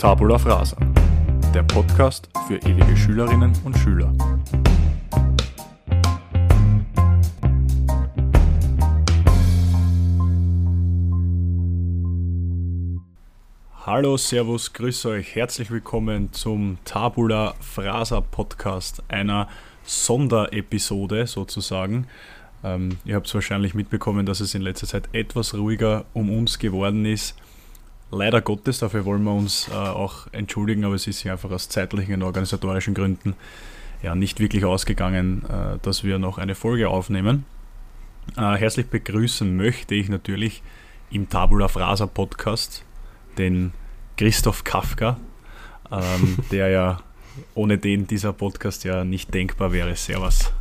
Tabula Frasa, der Podcast für ewige Schülerinnen und Schüler. Hallo, Servus, grüße euch, herzlich willkommen zum Tabula Frasa Podcast, einer Sonderepisode sozusagen. Ähm, ihr habt es wahrscheinlich mitbekommen, dass es in letzter Zeit etwas ruhiger um uns geworden ist. Leider Gottes, dafür wollen wir uns äh, auch entschuldigen, aber es ist hier einfach aus zeitlichen und organisatorischen Gründen ja nicht wirklich ausgegangen, äh, dass wir noch eine Folge aufnehmen. Äh, herzlich begrüßen möchte ich natürlich im Tabula Frasa Podcast den Christoph Kafka, ähm, der ja ohne den dieser Podcast ja nicht denkbar wäre. Servus.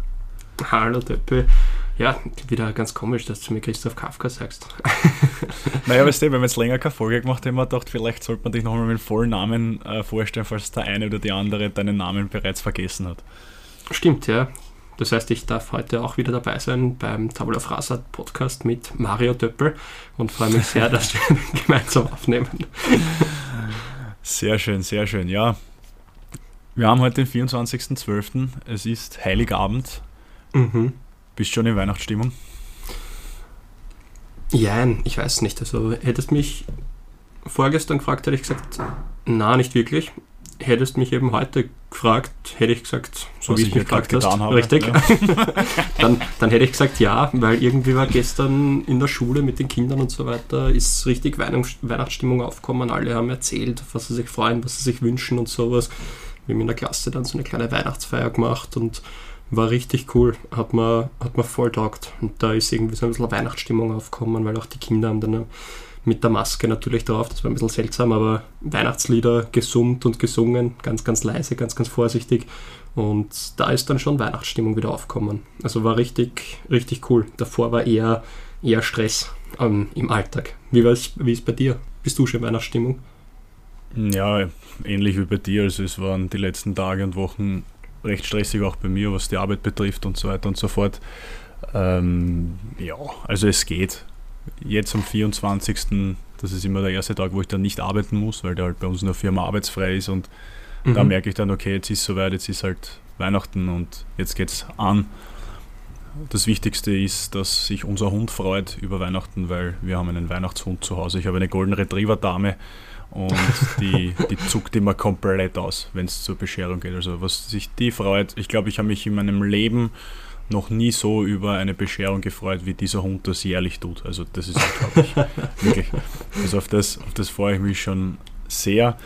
Hallo Töppe. Ja, wieder ganz komisch, dass du mir Christoph Kafka sagst. naja, weißt du, wenn wir jetzt länger keine Folge gemacht haben, wir gedacht, vielleicht sollte man dich nochmal mit vollen Namen äh, vorstellen, falls der eine oder die andere deinen Namen bereits vergessen hat. Stimmt, ja. Das heißt, ich darf heute auch wieder dabei sein beim Tabula Frasa Podcast mit Mario Döppel und freue mich sehr, dass wir gemeinsam aufnehmen. Sehr schön, sehr schön. Ja, wir haben heute den 24.12. Es ist Heiligabend. Mhm. Bist du schon in Weihnachtsstimmung? Ja, ich weiß nicht. Also hättest mich vorgestern gefragt, hätte ich gesagt, na, nicht wirklich. Hättest mich eben heute gefragt, hätte ich gesagt, so Was wie ich mich gefragt hast, habe, richtig. Ja. dann, dann hätte ich gesagt, ja, weil irgendwie war gestern in der Schule mit den Kindern und so weiter, ist richtig Weihnachtsstimmung aufgekommen. Alle haben erzählt, was sie sich freuen, was sie sich wünschen und sowas. Wir haben in der Klasse dann so eine kleine Weihnachtsfeier gemacht und war richtig cool, hat mir, hat mir voll taugt. Und da ist irgendwie so ein bisschen Weihnachtsstimmung aufgekommen, weil auch die Kinder haben dann mit der Maske natürlich drauf, das war ein bisschen seltsam, aber Weihnachtslieder gesummt und gesungen, ganz, ganz leise, ganz, ganz vorsichtig. Und da ist dann schon Weihnachtsstimmung wieder aufgekommen. Also war richtig, richtig cool. Davor war eher, eher Stress ähm, im Alltag. Wie, ist bei dir? Bist du schon in Weihnachtsstimmung? Ja, ähnlich wie bei dir. Also es waren die letzten Tage und Wochen recht stressig auch bei mir, was die Arbeit betrifft und so weiter und so fort. Ähm, ja, also es geht. Jetzt am 24. Das ist immer der erste Tag, wo ich dann nicht arbeiten muss, weil der halt bei uns in der Firma arbeitsfrei ist und mhm. da merke ich dann, okay, jetzt ist es soweit, jetzt ist halt Weihnachten und jetzt geht's an. Das Wichtigste ist, dass sich unser Hund freut über Weihnachten, weil wir haben einen Weihnachtshund zu Hause. Ich habe eine Golden Retriever Dame und die, die zuckt immer komplett aus, wenn es zur Bescherung geht. Also was sich die freut, ich glaube, ich habe mich in meinem Leben noch nie so über eine Bescherung gefreut, wie dieser Hund das jährlich tut. Also das ist unglaublich. wirklich. Also auf das, auf das freue ich mich schon sehr.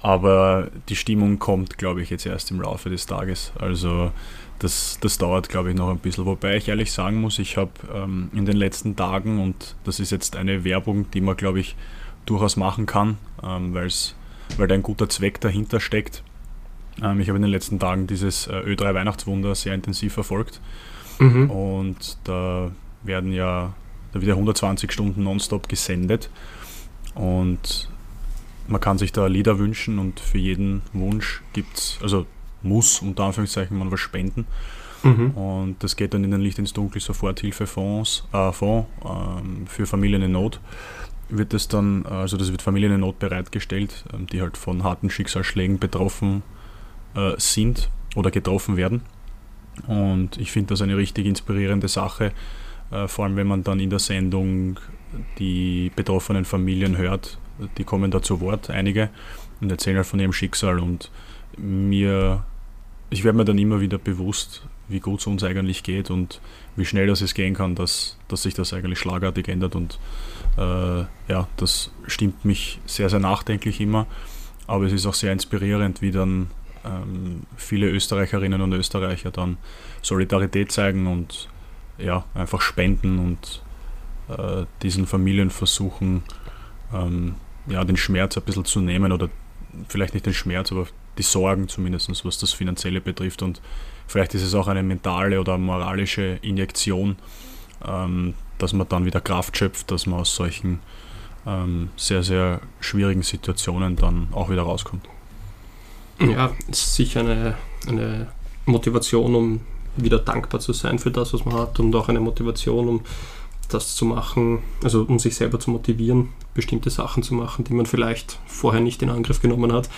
Aber die Stimmung kommt, glaube ich, jetzt erst im Laufe des Tages. Also das, das dauert, glaube ich, noch ein bisschen. Wobei ich ehrlich sagen muss, ich habe ähm, in den letzten Tagen, und das ist jetzt eine Werbung, die man, glaube ich, durchaus machen kann, ähm, weil da ein guter Zweck dahinter steckt. Ähm, ich habe in den letzten Tagen dieses äh, Ö3 Weihnachtswunder sehr intensiv verfolgt mhm. und da werden ja da wieder 120 Stunden nonstop gesendet und man kann sich da Lieder wünschen und für jeden Wunsch gibt es, also muss unter Anführungszeichen man was spenden. Mhm. Und das geht dann in den Licht ins Dunkel Soforthilfefonds äh, Fonds, ähm, für Familien in Not wird es dann, also das wird Familien in Not bereitgestellt, ähm, die halt von harten Schicksalsschlägen betroffen äh, sind oder getroffen werden. Und ich finde das eine richtig inspirierende Sache, äh, vor allem wenn man dann in der Sendung die betroffenen Familien hört. Die kommen da zu Wort, einige, und erzählen halt von ihrem Schicksal. Und mir, ich werde mir dann immer wieder bewusst, wie gut es uns eigentlich geht und wie schnell das es gehen kann, dass, dass sich das eigentlich schlagartig ändert. Und ja, das stimmt mich sehr, sehr nachdenklich immer. Aber es ist auch sehr inspirierend, wie dann ähm, viele Österreicherinnen und Österreicher dann Solidarität zeigen und ja, einfach spenden und äh, diesen Familien versuchen, ähm, ja, den Schmerz ein bisschen zu nehmen oder vielleicht nicht den Schmerz, aber die Sorgen zumindest, was das Finanzielle betrifft. Und vielleicht ist es auch eine mentale oder moralische Injektion, ähm, dass man dann wieder Kraft schöpft, dass man aus solchen ähm, sehr, sehr schwierigen Situationen dann auch wieder rauskommt. Ja, es ist sicher eine, eine Motivation, um wieder dankbar zu sein für das, was man hat und auch eine Motivation, um das zu machen, also um sich selber zu motivieren, bestimmte Sachen zu machen, die man vielleicht vorher nicht in Angriff genommen hat.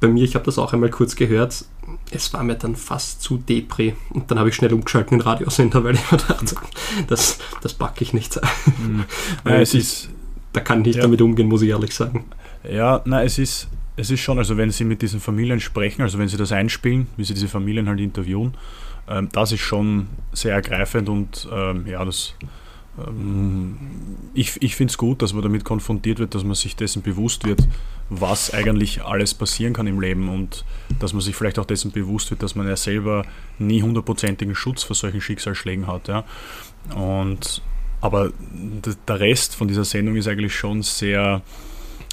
Bei mir, ich habe das auch einmal kurz gehört, es war mir dann fast zu depri und dann habe ich schnell umgeschaltet in den Radiosender, weil ich mir dachte, das, das packe ich nicht. Mhm. ja, es ist, da kann ich nicht ja. damit umgehen, muss ich ehrlich sagen. Ja, na, es ist, es ist schon, also wenn Sie mit diesen Familien sprechen, also wenn Sie das einspielen, wie Sie diese Familien halt interviewen, ähm, das ist schon sehr ergreifend und ähm, ja, das ich, ich finde es gut, dass man damit konfrontiert wird, dass man sich dessen bewusst wird, was eigentlich alles passieren kann im Leben und dass man sich vielleicht auch dessen bewusst wird, dass man ja selber nie hundertprozentigen Schutz vor solchen Schicksalsschlägen hat. Ja. Und, aber der Rest von dieser Sendung ist eigentlich schon sehr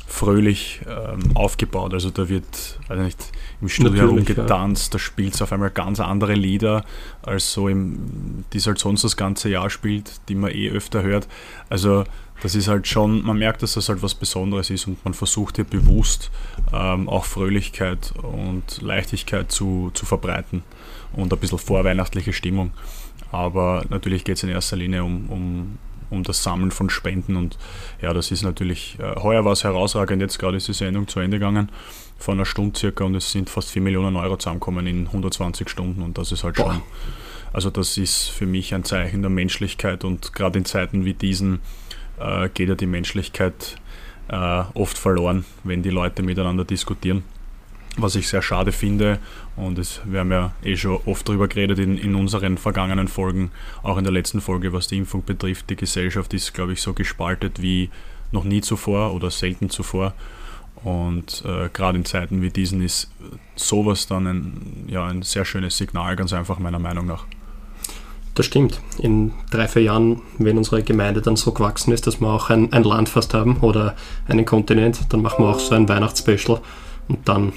fröhlich ähm, aufgebaut. Also da wird, also nicht, im Studio herumgetanzt, ja. da spielt es auf einmal ganz andere Lieder, als so im, die es halt sonst das ganze Jahr spielt, die man eh öfter hört. Also das ist halt schon, man merkt, dass das halt was Besonderes ist und man versucht hier bewusst ähm, auch Fröhlichkeit und Leichtigkeit zu, zu verbreiten und ein bisschen vorweihnachtliche Stimmung. Aber natürlich geht es in erster Linie um, um, um das Sammeln von Spenden und ja, das ist natürlich, äh, heuer war es herausragend, jetzt gerade ist die Sendung zu Ende gegangen von einer Stunde circa und es sind fast 4 Millionen Euro zusammengekommen in 120 Stunden und das ist halt Boah. schon, also das ist für mich ein Zeichen der Menschlichkeit und gerade in Zeiten wie diesen äh, geht ja die Menschlichkeit äh, oft verloren, wenn die Leute miteinander diskutieren. Was ich sehr schade finde, und es, wir haben ja eh schon oft darüber geredet in, in unseren vergangenen Folgen, auch in der letzten Folge, was die Impfung betrifft. Die Gesellschaft ist, glaube ich, so gespaltet wie noch nie zuvor oder selten zuvor. Und äh, gerade in Zeiten wie diesen ist sowas dann ein, ja, ein sehr schönes Signal, ganz einfach meiner Meinung nach. Das stimmt. In drei, vier Jahren, wenn unsere Gemeinde dann so gewachsen ist, dass wir auch ein, ein Land fast haben oder einen Kontinent, dann machen wir auch so ein Weihnachtsspecial und dann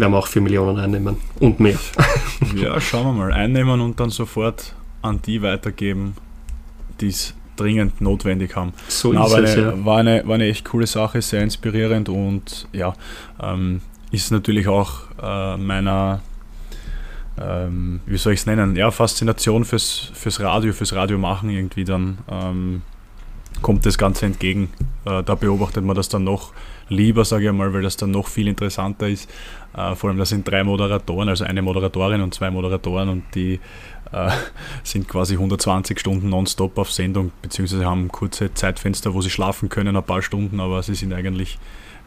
werden wir auch vier Millionen einnehmen und mehr. ja, schauen wir mal. Einnehmen und dann sofort an die weitergeben, die es dringend notwendig haben. So Na, ist es, eine, ja. war, eine, war eine echt coole Sache, sehr inspirierend und ja, ähm, ist natürlich auch äh, meiner, ähm, wie soll ich es nennen, ja, Faszination fürs, fürs Radio, fürs Radio machen irgendwie dann ähm, kommt das Ganze entgegen. Äh, da beobachtet man das dann noch lieber, sage ich mal, weil das dann noch viel interessanter ist. Äh, vor allem, da sind drei Moderatoren, also eine Moderatorin und zwei Moderatoren und die äh, sind quasi 120 Stunden nonstop auf Sendung, beziehungsweise haben kurze Zeitfenster, wo sie schlafen können, ein paar Stunden, aber sie sind eigentlich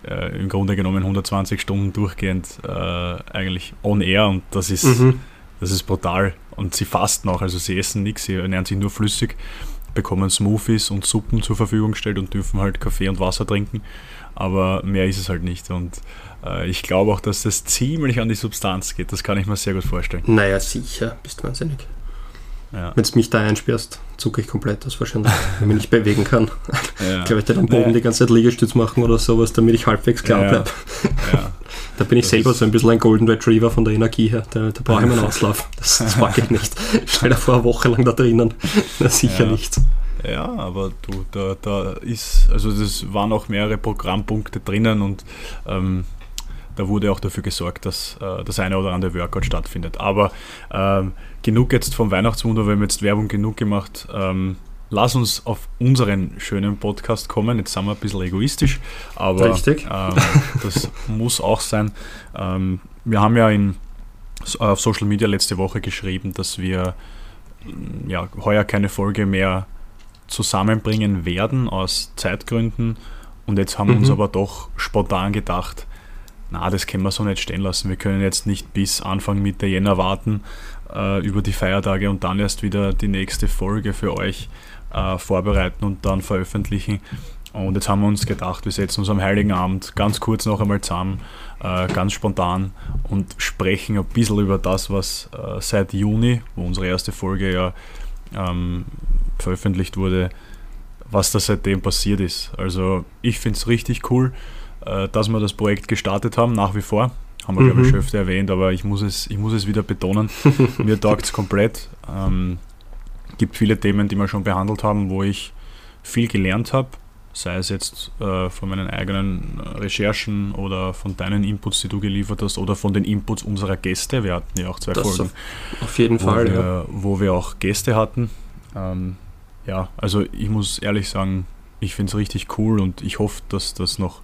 äh, im Grunde genommen 120 Stunden durchgehend äh, eigentlich on air und das ist, mhm. das ist brutal. Und sie fasten auch, also sie essen nichts, sie ernähren sich nur flüssig, bekommen Smoothies und Suppen zur Verfügung gestellt und dürfen halt Kaffee und Wasser trinken, aber mehr ist es halt nicht. Und ich glaube auch, dass das ziemlich an die Substanz geht. Das kann ich mir sehr gut vorstellen. Naja, sicher, bist du wahnsinnig. Ja. Wenn du mich da einsperrst, zucke ich komplett aus wahrscheinlich, wenn ich mich nicht bewegen kann. Ja. Ich glaube, ich werde am Boden naja. die ganze Zeit Liegestütz machen oder sowas, damit ich halbwegs klar bleibe. Ja. Da bin ich das selber so ein bisschen ein Golden Retriever von der Energie her. Da, da brauche ich meinen Auslauf. Das, das mag ich nicht. Stell dir vor, eine Woche lang da drinnen. Na, sicher nicht. Ja, aber du, da, da ist, also das waren auch mehrere Programmpunkte drinnen und ähm, da wurde auch dafür gesorgt, dass äh, das eine oder andere Workout stattfindet. Aber ähm, genug jetzt vom Weihnachtswunder, wir haben jetzt Werbung genug gemacht. Ähm, lass uns auf unseren schönen Podcast kommen. Jetzt sind wir ein bisschen egoistisch, aber ähm, das muss auch sein. Ähm, wir haben ja in, auf Social Media letzte Woche geschrieben, dass wir ja, heuer keine Folge mehr zusammenbringen werden aus Zeitgründen. Und jetzt haben wir uns mhm. aber doch spontan gedacht, na, das können wir so nicht stehen lassen. Wir können jetzt nicht bis Anfang Mitte Jänner warten äh, über die Feiertage und dann erst wieder die nächste Folge für euch äh, vorbereiten und dann veröffentlichen. Und jetzt haben wir uns gedacht, wir setzen uns am Heiligen Abend ganz kurz noch einmal zusammen, äh, ganz spontan und sprechen ein bisschen über das, was äh, seit Juni, wo unsere erste Folge ja ähm, veröffentlicht wurde, was da seitdem passiert ist. Also ich finde es richtig cool, dass wir das Projekt gestartet haben, nach wie vor. Haben wir, mhm. glaube ich, schon öfter erwähnt, aber ich muss es, ich muss es wieder betonen. Mir taugt es komplett. Ähm, gibt viele Themen, die wir schon behandelt haben, wo ich viel gelernt habe, sei es jetzt äh, von meinen eigenen Recherchen oder von deinen Inputs, die du geliefert hast, oder von den Inputs unserer Gäste. Wir hatten ja auch zwei das Folgen. Auf, jeden Fall, wo wir, ja. wo wir auch Gäste hatten. Ähm, ja, also ich muss ehrlich sagen, ich finde es richtig cool und ich hoffe, dass das noch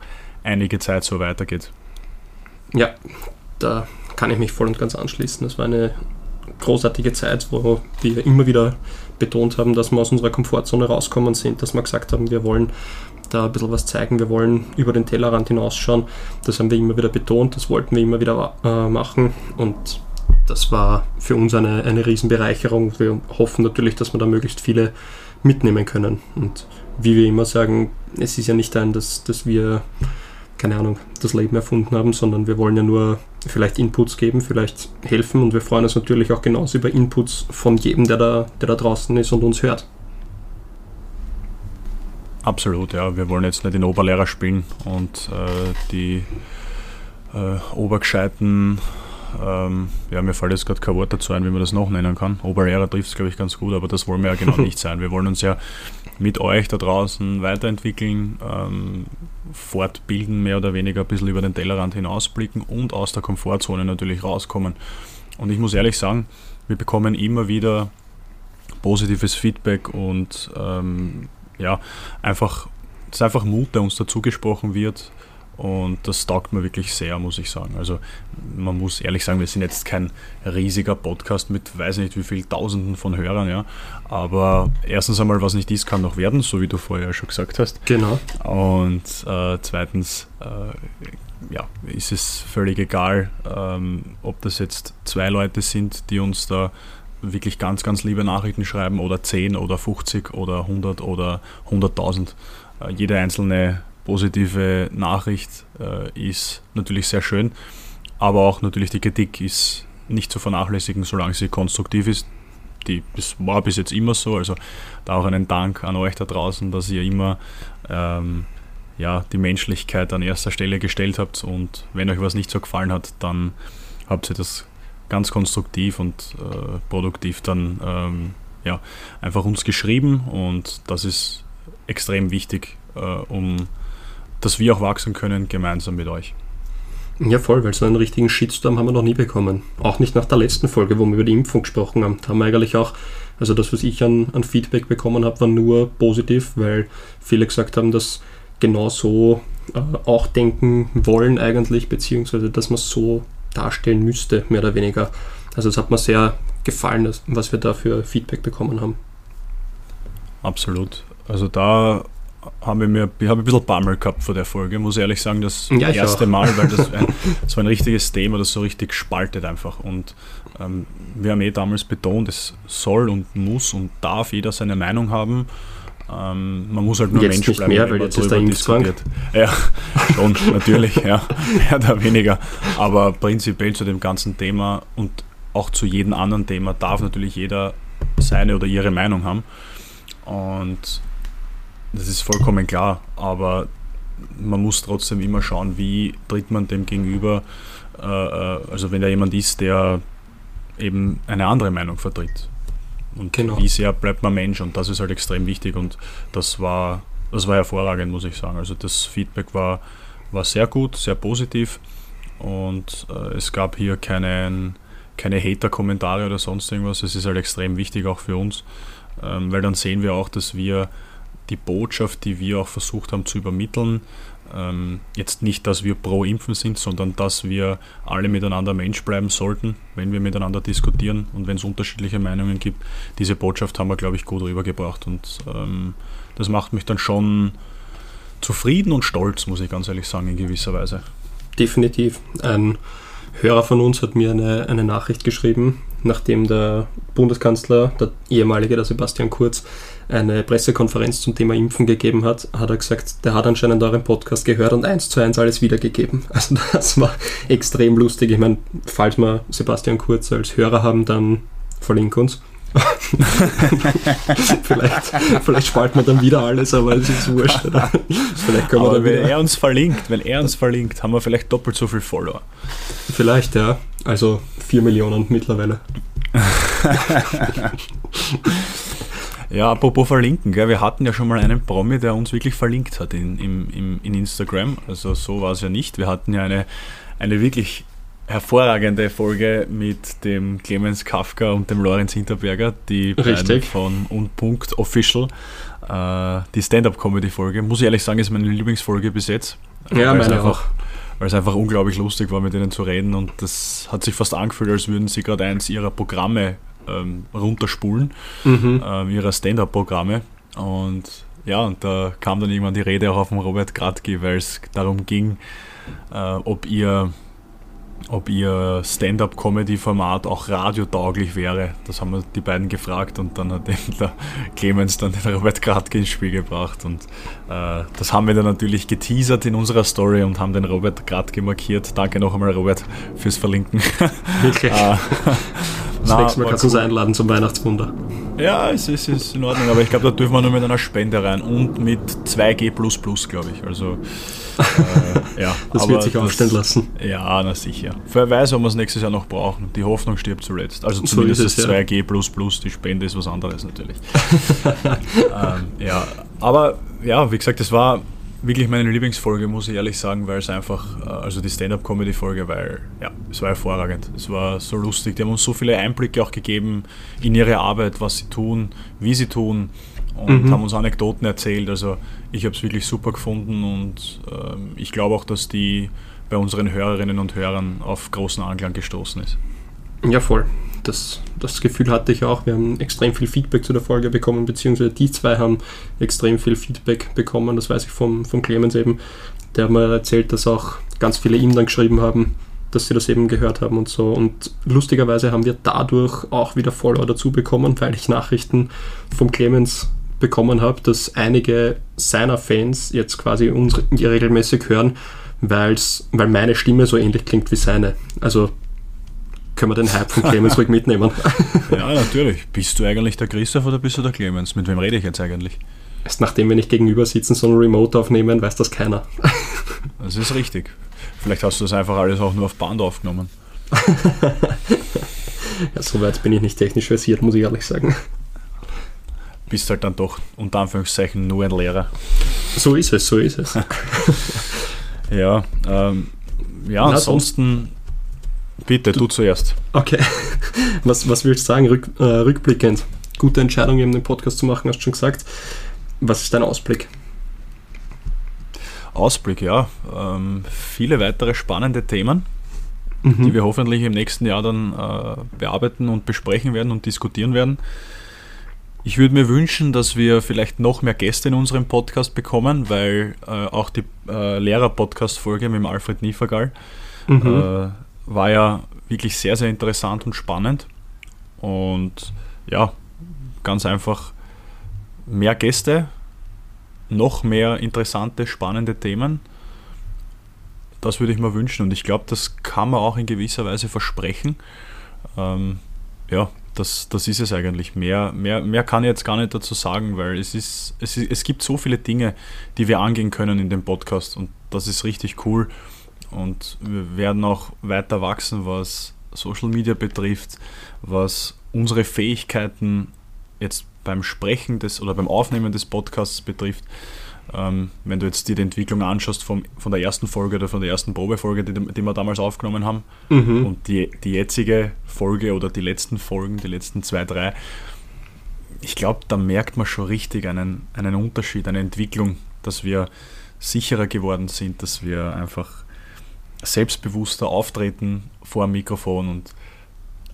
einige Zeit so weitergeht. Ja, da kann ich mich voll und ganz anschließen. Das war eine großartige Zeit, wo wir immer wieder betont haben, dass wir aus unserer Komfortzone rauskommen sind, dass wir gesagt haben, wir wollen da ein bisschen was zeigen, wir wollen über den Tellerrand hinausschauen. Das haben wir immer wieder betont, das wollten wir immer wieder äh, machen und das war für uns eine, eine Riesenbereicherung. Wir hoffen natürlich, dass wir da möglichst viele mitnehmen können. Und wie wir immer sagen, es ist ja nicht ein, dass, dass wir, keine Ahnung, das Leben erfunden haben, sondern wir wollen ja nur vielleicht Inputs geben, vielleicht helfen und wir freuen uns natürlich auch genauso über Inputs von jedem, der da, der da draußen ist und uns hört. Absolut, ja. Wir wollen jetzt nicht den Oberlehrer spielen und äh, die äh, obergescheiten ähm, ja, mir fällt jetzt gerade kein Wort dazu ein, wie man das noch nennen kann. Oberlehrer trifft es, glaube ich, ganz gut, aber das wollen wir ja genau nicht sein. Wir wollen uns ja mit euch da draußen weiterentwickeln, ähm, fortbilden, mehr oder weniger ein bisschen über den Tellerrand hinausblicken und aus der Komfortzone natürlich rauskommen. Und ich muss ehrlich sagen, wir bekommen immer wieder positives Feedback und ähm, ja, einfach, es ist einfach Mut, der uns dazu gesprochen wird und das taugt mir wirklich sehr, muss ich sagen. Also man muss ehrlich sagen, wir sind jetzt kein riesiger Podcast mit weiß nicht wie viel Tausenden von Hörern, ja. Aber erstens einmal, was nicht ist, kann noch werden, so wie du vorher schon gesagt hast. Genau. Und äh, zweitens, äh, ja, ist es völlig egal, ähm, ob das jetzt zwei Leute sind, die uns da wirklich ganz, ganz liebe Nachrichten schreiben oder 10 oder 50 oder 100 oder 100.000. Äh, jede einzelne positive Nachricht äh, ist natürlich sehr schön, aber auch natürlich die Kritik ist nicht zu vernachlässigen, solange sie konstruktiv ist. Die, das war bis jetzt immer so, also da auch einen Dank an euch da draußen, dass ihr immer ähm, ja, die Menschlichkeit an erster Stelle gestellt habt. Und wenn euch was nicht so gefallen hat, dann habt ihr das ganz konstruktiv und äh, produktiv dann ähm, ja, einfach uns geschrieben. Und das ist extrem wichtig, äh, um dass wir auch wachsen können gemeinsam mit euch. Ja, voll, weil so einen richtigen Shitstorm haben wir noch nie bekommen. Auch nicht nach der letzten Folge, wo wir über die Impfung gesprochen haben. Da haben wir eigentlich auch, also das, was ich an, an Feedback bekommen habe, war nur positiv, weil viele gesagt haben, dass genau so äh, auch denken wollen eigentlich, beziehungsweise dass man es so darstellen müsste, mehr oder weniger. Also es hat mir sehr gefallen, was wir da für Feedback bekommen haben. Absolut. Also da habe ich mir ich habe ein bisschen Bammel gehabt vor der Folge, muss ich ehrlich sagen, das ja, erste auch. Mal, weil das, ein, das war ein richtiges Thema, das so richtig spaltet einfach. Und ähm, wir haben eh damals betont, es soll und muss und darf jeder seine Meinung haben. Ähm, man muss halt nur jetzt Mensch nicht bleiben. Mehr, weil jetzt ist der diskutiert. Ja, schon, natürlich, ja, mehr oder weniger. Aber prinzipiell zu dem ganzen Thema und auch zu jedem anderen Thema darf natürlich jeder seine oder ihre Meinung haben. Und das ist vollkommen klar, aber man muss trotzdem immer schauen, wie tritt man dem gegenüber. Äh, äh, also wenn da jemand ist, der eben eine andere Meinung vertritt. Und genau. wie sehr bleibt man Mensch und das ist halt extrem wichtig und das war, das war hervorragend, muss ich sagen. Also das Feedback war, war sehr gut, sehr positiv und äh, es gab hier keinen, keine Hater-Kommentare oder sonst irgendwas. Es ist halt extrem wichtig auch für uns, ähm, weil dann sehen wir auch, dass wir die Botschaft, die wir auch versucht haben zu übermitteln, ähm, jetzt nicht, dass wir pro Impfen sind, sondern dass wir alle miteinander Mensch bleiben sollten, wenn wir miteinander diskutieren und wenn es unterschiedliche Meinungen gibt. Diese Botschaft haben wir, glaube ich, gut rübergebracht und ähm, das macht mich dann schon zufrieden und stolz, muss ich ganz ehrlich sagen, in gewisser Weise. Definitiv. Ein Hörer von uns hat mir eine, eine Nachricht geschrieben, nachdem der Bundeskanzler, der ehemalige, der Sebastian Kurz, eine Pressekonferenz zum Thema Impfen gegeben hat, hat er gesagt, der hat anscheinend euren Podcast gehört und eins zu eins alles wiedergegeben. Also das war extrem lustig. Ich meine, falls wir Sebastian Kurz als Hörer haben, dann verlink uns. vielleicht, vielleicht spalten wir dann wieder alles, aber es ist wurscht. Oder? Vielleicht können aber wir wenn er uns verlinkt, wenn er uns verlinkt, haben wir vielleicht doppelt so viel Follower. Vielleicht, ja. Also 4 Millionen mittlerweile. Ja, apropos verlinken, gell, wir hatten ja schon mal einen Promi, der uns wirklich verlinkt hat in, in, in Instagram. Also so war es ja nicht. Wir hatten ja eine, eine wirklich hervorragende Folge mit dem Clemens Kafka und dem Lorenz Hinterberger, die Richtig. von Unpunkt Official. Äh, die Stand-Up-Comedy-Folge, muss ich ehrlich sagen, ist meine Lieblingsfolge bis jetzt. Ja, meine auch. Weil es einfach unglaublich lustig war, mit ihnen zu reden und das hat sich fast angefühlt, als würden sie gerade eins ihrer Programme ähm, runterspulen, mhm. ähm, ihrer Stand-Up-Programme. Und ja, und da kam dann irgendwann die Rede auch auf dem Robert Gradke, weil es darum ging, äh, ob ihr ob ihr Stand-up-Comedy-Format auch radiotauglich wäre. Das haben wir die beiden gefragt und dann hat eben der Clemens dann den Robert Gradke ins Spiel gebracht und äh, das haben wir dann natürlich geteasert in unserer Story und haben den Robert Gradke markiert. Danke noch einmal Robert fürs Verlinken. Wirklich. das nächste Mal kannst du uns einladen zum Weihnachtswunder. Ja, es ist, ist in Ordnung, aber ich glaube, da dürfen wir nur mit einer Spende rein und mit 2G, glaube ich. Also, äh, ja. das wird sich das, aufstellen lassen. Ja, na sicher. Wer weiß, ob wir es nächstes Jahr noch brauchen. Die Hoffnung stirbt zuletzt. Also zumindest so es, das 2G, die Spende ist was anderes natürlich. ähm, ja, aber ja, wie gesagt, es war wirklich meine Lieblingsfolge, muss ich ehrlich sagen, weil es einfach, äh, also die Stand-Up-Comedy-Folge, weil ja, es war hervorragend. Es war so lustig. Die haben uns so viele Einblicke auch gegeben in ihre Arbeit, was sie tun, wie sie tun und mhm. haben uns Anekdoten erzählt. Also ich habe es wirklich super gefunden und ähm, ich glaube auch, dass die bei unseren Hörerinnen und Hörern auf großen Anklang gestoßen ist. Ja, voll das, das Gefühl hatte ich auch. Wir haben extrem viel Feedback zu der Folge bekommen, beziehungsweise die zwei haben extrem viel Feedback bekommen. Das weiß ich vom, vom Clemens eben. Der hat mir erzählt, dass auch ganz viele ihm dann geschrieben haben, dass sie das eben gehört haben und so. Und lustigerweise haben wir dadurch auch wieder Follower dazu bekommen, weil ich Nachrichten vom Clemens bekommen habe, dass einige seiner Fans jetzt quasi uns regelmäßig hören, weil's, weil meine Stimme so ähnlich klingt wie seine. Also können wir den Hype von Clemens ruhig mitnehmen. ja, natürlich. Bist du eigentlich der Christoph oder bist du der Clemens? Mit wem rede ich jetzt eigentlich? Erst nachdem wir nicht gegenüber sitzen, sondern remote aufnehmen, weiß das keiner. das ist richtig. Vielleicht hast du das einfach alles auch nur auf Band aufgenommen. ja, soweit bin ich nicht technisch versiert, muss ich ehrlich sagen. Bist halt dann doch unter Anführungszeichen nur ein Lehrer. So ist es, so ist es. ja, ähm, ja, ansonsten Bitte, du, du zuerst. Okay. Was, was willst du sagen, Rück, äh, rückblickend? Gute Entscheidung, eben den Podcast zu machen, hast du schon gesagt. Was ist dein Ausblick? Ausblick, ja. Ähm, viele weitere spannende Themen, mhm. die wir hoffentlich im nächsten Jahr dann äh, bearbeiten und besprechen werden und diskutieren werden. Ich würde mir wünschen, dass wir vielleicht noch mehr Gäste in unserem Podcast bekommen, weil äh, auch die äh, Lehrer-Podcast-Folge mit dem Alfred Niefergall mhm. War ja wirklich sehr, sehr interessant und spannend. Und ja, ganz einfach mehr Gäste, noch mehr interessante, spannende Themen. Das würde ich mir wünschen und ich glaube, das kann man auch in gewisser Weise versprechen. Ähm, ja, das, das ist es eigentlich. Mehr, mehr, mehr kann ich jetzt gar nicht dazu sagen, weil es, ist, es, ist, es gibt so viele Dinge, die wir angehen können in dem Podcast und das ist richtig cool. Und wir werden auch weiter wachsen, was Social Media betrifft, was unsere Fähigkeiten jetzt beim Sprechen des oder beim Aufnehmen des Podcasts betrifft. Ähm, wenn du jetzt dir die Entwicklung anschaust vom, von der ersten Folge oder von der ersten Probefolge, die, die wir damals aufgenommen haben, mhm. und die, die jetzige Folge oder die letzten Folgen, die letzten zwei, drei, ich glaube, da merkt man schon richtig einen, einen Unterschied, eine Entwicklung, dass wir sicherer geworden sind, dass wir einfach selbstbewusster auftreten vor dem Mikrofon und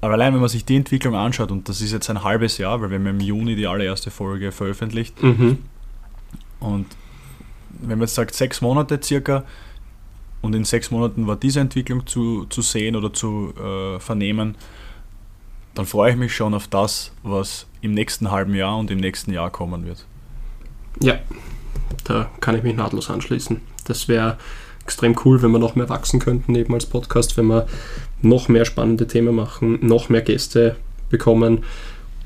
aber allein wenn man sich die Entwicklung anschaut, und das ist jetzt ein halbes Jahr, weil wir haben im Juni die allererste Folge veröffentlicht. Mhm. Und wenn man jetzt sagt, sechs Monate circa, und in sechs Monaten war diese Entwicklung zu, zu sehen oder zu äh, vernehmen, dann freue ich mich schon auf das, was im nächsten halben Jahr und im nächsten Jahr kommen wird. Ja, da kann ich mich nahtlos anschließen. Das wäre extrem cool, wenn wir noch mehr wachsen könnten, eben als Podcast, wenn wir noch mehr spannende Themen machen, noch mehr Gäste bekommen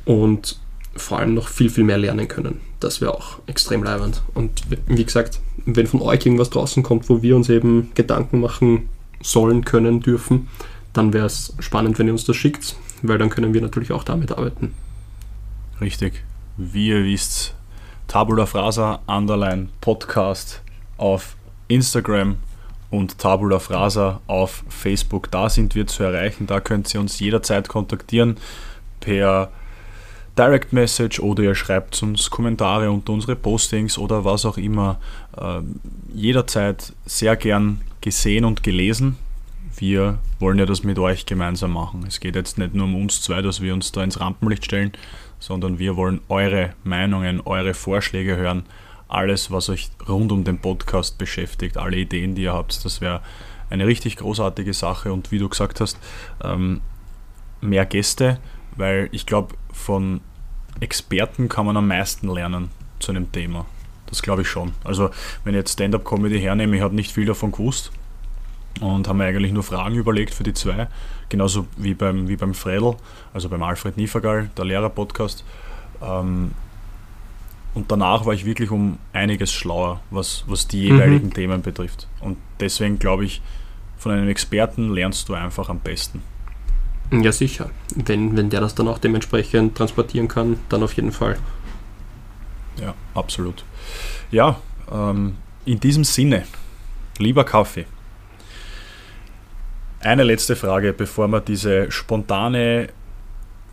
und vor allem noch viel, viel mehr lernen können. Das wäre auch extrem leibend. Und wie gesagt, wenn von euch irgendwas draußen kommt, wo wir uns eben Gedanken machen sollen, können, dürfen, dann wäre es spannend, wenn ihr uns das schickt, weil dann können wir natürlich auch damit arbeiten. Richtig. Wie ihr wisst, Tabula Frasa Underline Podcast auf Instagram und Tabula Frasa auf Facebook. Da sind wir zu erreichen. Da könnt ihr uns jederzeit kontaktieren per Direct Message oder ihr schreibt uns Kommentare unter unsere Postings oder was auch immer. Ähm, jederzeit sehr gern gesehen und gelesen. Wir wollen ja das mit euch gemeinsam machen. Es geht jetzt nicht nur um uns zwei, dass wir uns da ins Rampenlicht stellen, sondern wir wollen eure Meinungen, eure Vorschläge hören. Alles, was euch rund um den Podcast beschäftigt, alle Ideen, die ihr habt, das wäre eine richtig großartige Sache. Und wie du gesagt hast, ähm, mehr Gäste, weil ich glaube, von Experten kann man am meisten lernen zu einem Thema. Das glaube ich schon. Also, wenn ich jetzt Stand-up-Comedy hernehme, ich habe nicht viel davon gewusst und habe mir eigentlich nur Fragen überlegt für die zwei. Genauso wie beim, wie beim Fredel, also beim Alfred Niefergall, der Lehrer-Podcast. Ähm, und danach war ich wirklich um einiges schlauer, was, was die jeweiligen mhm. Themen betrifft. Und deswegen glaube ich, von einem Experten lernst du einfach am besten. Ja, sicher. Wenn, wenn der das dann auch dementsprechend transportieren kann, dann auf jeden Fall. Ja, absolut. Ja, ähm, in diesem Sinne, lieber Kaffee. Eine letzte Frage, bevor wir diese spontane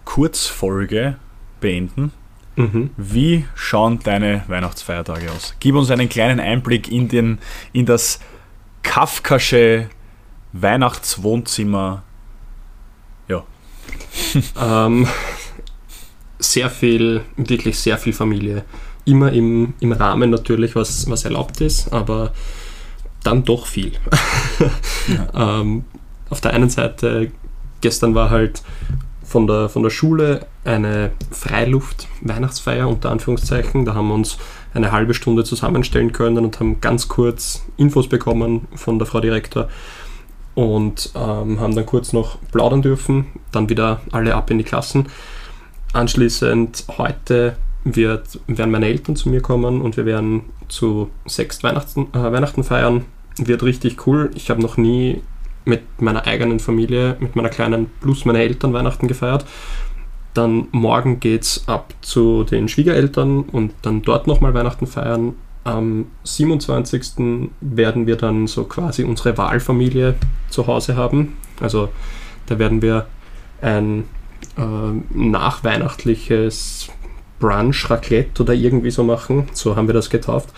Kurzfolge beenden. Mhm. Wie schauen deine Weihnachtsfeiertage aus? Gib uns einen kleinen Einblick in, den, in das kafkasche Weihnachtswohnzimmer ähm, sehr viel, wirklich sehr viel Familie. Immer im, im Rahmen natürlich, was, was erlaubt ist, aber dann doch viel. ja. ähm, auf der einen Seite, gestern war halt von der, von der Schule eine Freiluft-Weihnachtsfeier unter Anführungszeichen. Da haben wir uns eine halbe Stunde zusammenstellen können und haben ganz kurz Infos bekommen von der Frau Direktor und ähm, haben dann kurz noch plaudern dürfen, dann wieder alle ab in die Klassen. Anschließend heute wird, werden meine Eltern zu mir kommen und wir werden zu sechs Weihnachten, äh, Weihnachten feiern. Wird richtig cool. Ich habe noch nie mit meiner eigenen Familie, mit meiner kleinen plus meine Eltern Weihnachten gefeiert. Dann morgen geht es ab zu den Schwiegereltern und dann dort nochmal Weihnachten feiern. Am 27. werden wir dann so quasi unsere Wahlfamilie zu Hause haben. Also da werden wir ein äh, nachweihnachtliches Brunch, Raclette oder irgendwie so machen. So haben wir das getauft.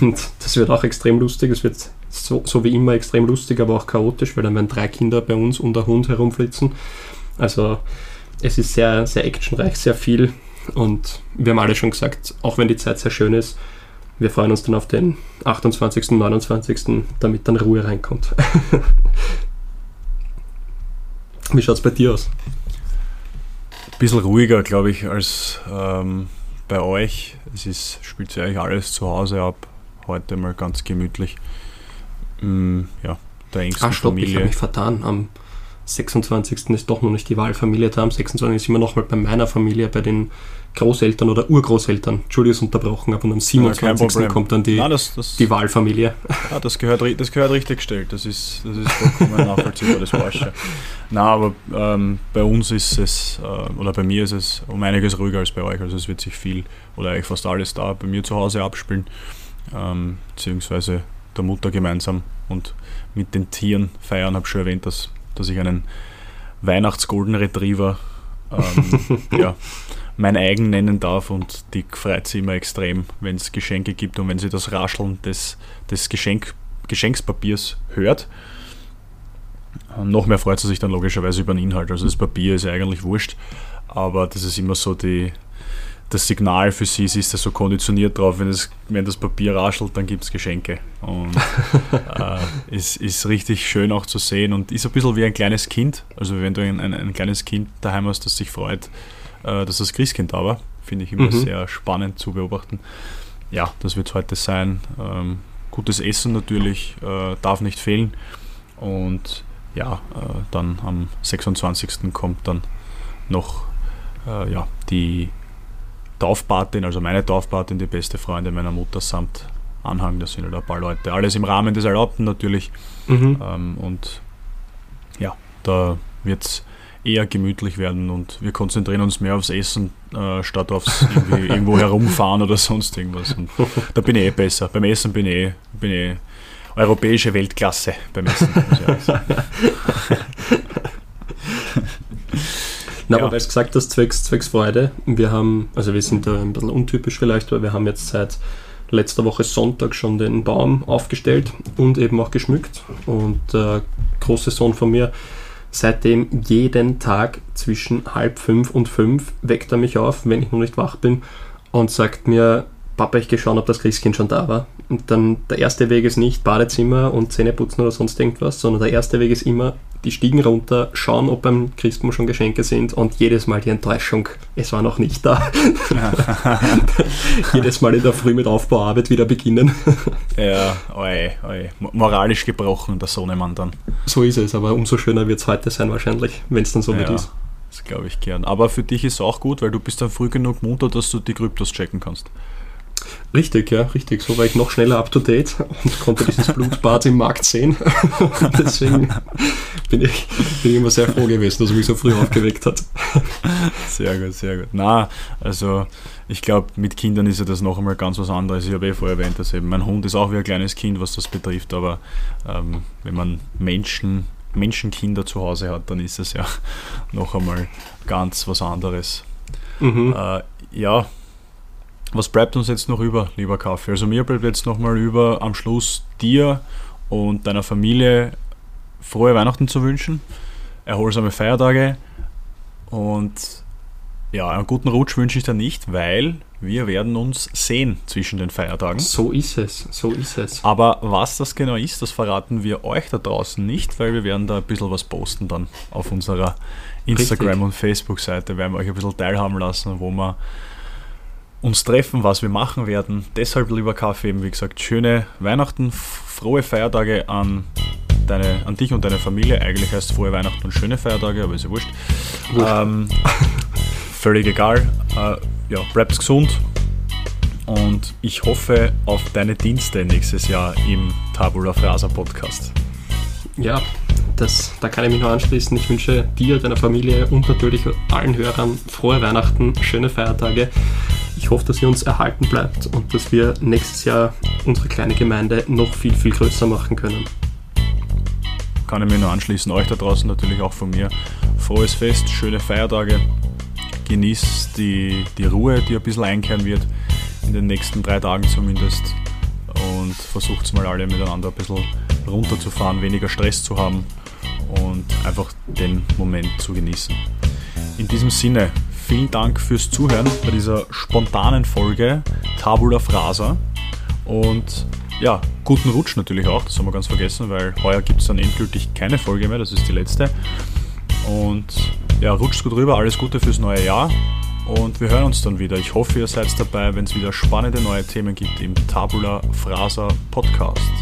Und das wird auch extrem lustig. Es wird so, so, wie immer extrem lustig, aber auch chaotisch, weil dann werden drei Kinder bei uns und der Hund herumflitzen. Also es ist sehr, sehr actionreich, sehr viel. Und wir haben alle schon gesagt, auch wenn die Zeit sehr schön ist, wir freuen uns dann auf den 28., 29., damit dann Ruhe reinkommt. Wie schaut es bei dir aus? Ein bisschen ruhiger, glaube ich, als ähm, bei euch. Es ist, spielt sich eigentlich alles zu Hause ab. Heute mal ganz gemütlich. Mm, ja, der engsten Ach, stopp, Familie. ich habe mich vertan. Am 26. ist doch noch nicht die Wahlfamilie da. Am 26. sind wir nochmal bei meiner Familie, bei den Großeltern oder Urgroßeltern. Entschuldigung, unterbrochen, aber am 27. Ja, kommt dann die, Nein, das, das, die Wahlfamilie. Ja, das gehört, das gehört richtig gestellt. Das ist, das ist vollkommen nachvollziehbar, das Falsche. Nein, aber ähm, bei uns ist es, äh, oder bei mir ist es um einiges ruhiger als bei euch. Also es wird sich viel oder eigentlich fast alles da bei mir zu Hause abspielen. Ähm, beziehungsweise der Mutter gemeinsam und mit den Tieren feiern. Habe schon erwähnt, dass, dass ich einen Weihnachts-Golden Retriever ähm, ja, mein eigen nennen darf und die freut sich immer extrem, wenn es Geschenke gibt und wenn sie das Rascheln des, des Geschenk, Geschenkspapiers hört. Ähm, noch mehr freut sie sich dann logischerweise über den Inhalt. Also das Papier ist ja eigentlich wurscht, aber das ist immer so die, das Signal für sie, sie ist ja so konditioniert drauf, wenn, es, wenn das Papier raschelt, dann gibt es Geschenke. Und äh, ist, ist richtig schön auch zu sehen und ist ein bisschen wie ein kleines Kind. Also wenn du ein, ein, ein kleines Kind daheim hast, das sich freut, äh, dass das Christkind da war. Finde ich immer mhm. sehr spannend zu beobachten. Ja, das wird heute sein. Ähm, gutes Essen natürlich, äh, darf nicht fehlen. Und ja, äh, dann am 26. kommt dann noch äh, ja, die Taufpatin, also meine Taufpatin, die beste Freundin meiner Mutter samt Anhang. Das sind halt ein paar Leute. Alles im Rahmen des Erlaubten natürlich. Mhm. Ähm, und ja, da wird es eher gemütlich werden und wir konzentrieren uns mehr aufs Essen, äh, statt aufs irgendwo herumfahren oder sonst irgendwas. Und da bin ich eh besser. Beim Essen bin ich, bin ich europäische Weltklasse beim Essen. Na, ja. aber weil du gesagt hast, zwecks, zwecks Freude, wir haben, also wir sind da ein bisschen untypisch vielleicht, weil wir haben jetzt seit letzter Woche Sonntag schon den Baum aufgestellt und eben auch geschmückt. Und der äh, große Sohn von mir, seitdem jeden Tag zwischen halb fünf und fünf weckt er mich auf, wenn ich noch nicht wach bin und sagt mir, Papa, ich gehe schauen, ob das Christkind schon da war. Und dann der erste Weg ist nicht Badezimmer und Zähneputzen oder sonst irgendwas, sondern der erste Weg ist immer die Stiegen runter, schauen, ob beim Christbaum schon Geschenke sind und jedes Mal die Enttäuschung, es war noch nicht da. jedes Mal in der Früh mit Aufbauarbeit wieder beginnen. ja, oi, oi. moralisch gebrochen, der Sohnemann dann. So ist es, aber umso schöner wird es heute sein wahrscheinlich, wenn es dann so ja. ist. Das glaube ich gern. Aber für dich ist es auch gut, weil du bist dann früh genug munter, dass du die Kryptos checken kannst. Richtig, ja, richtig. So war ich noch schneller up to date und konnte dieses Blutbad im Markt sehen. deswegen bin ich, bin ich immer sehr froh gewesen, dass er mich so früh aufgeweckt hat. Sehr gut, sehr gut. Na, also ich glaube, mit Kindern ist ja das noch einmal ganz was anderes. Ich habe eh vorher erwähnt, dass eben mein Hund ist auch wie ein kleines Kind, was das betrifft, aber ähm, wenn man Menschen, Menschenkinder zu Hause hat, dann ist es ja noch einmal ganz was anderes. Mhm. Äh, ja, was bleibt uns jetzt noch über, lieber Kaffee? Also mir bleibt jetzt nochmal über, am Schluss dir und deiner Familie frohe Weihnachten zu wünschen, erholsame Feiertage und ja, einen guten Rutsch wünsche ich dir nicht, weil wir werden uns sehen zwischen den Feiertagen. So ist es, so ist es. Aber was das genau ist, das verraten wir euch da draußen nicht, weil wir werden da ein bisschen was posten dann auf unserer Instagram- Richtig. und Facebook-Seite, werden wir euch ein bisschen teilhaben lassen, wo wir uns treffen, was wir machen werden. Deshalb, lieber Kaffee, eben wie gesagt, schöne Weihnachten, frohe Feiertage an, deine, an dich und deine Familie. Eigentlich heißt es frohe Weihnachten und schöne Feiertage, aber ist ja wurscht. Ähm, völlig egal. Äh, ja, bleibt gesund und ich hoffe auf deine Dienste nächstes Jahr im Tabula Frasa Podcast. Ja, das, da kann ich mich nur anschließen. Ich wünsche dir, deiner Familie und natürlich allen Hörern frohe Weihnachten, schöne Feiertage. Ich hoffe, dass ihr uns erhalten bleibt und dass wir nächstes Jahr unsere kleine Gemeinde noch viel, viel größer machen können. Kann ich mir nur anschließen, euch da draußen natürlich auch von mir. Frohes Fest, schöne Feiertage. Genießt die, die Ruhe, die ein bisschen einkehren wird, in den nächsten drei Tagen zumindest. Und versucht mal alle miteinander ein bisschen runterzufahren, weniger Stress zu haben und einfach den Moment zu genießen. In diesem Sinne, vielen Dank fürs Zuhören bei dieser spontanen Folge Tabula Frasa. Und ja, guten Rutsch natürlich auch, das haben wir ganz vergessen, weil heuer gibt es dann endgültig keine Folge mehr, das ist die letzte. Und ja, rutscht gut rüber, alles Gute fürs neue Jahr. Und wir hören uns dann wieder. Ich hoffe, ihr seid dabei, wenn es wieder spannende neue Themen gibt im Tabula Frasa Podcast.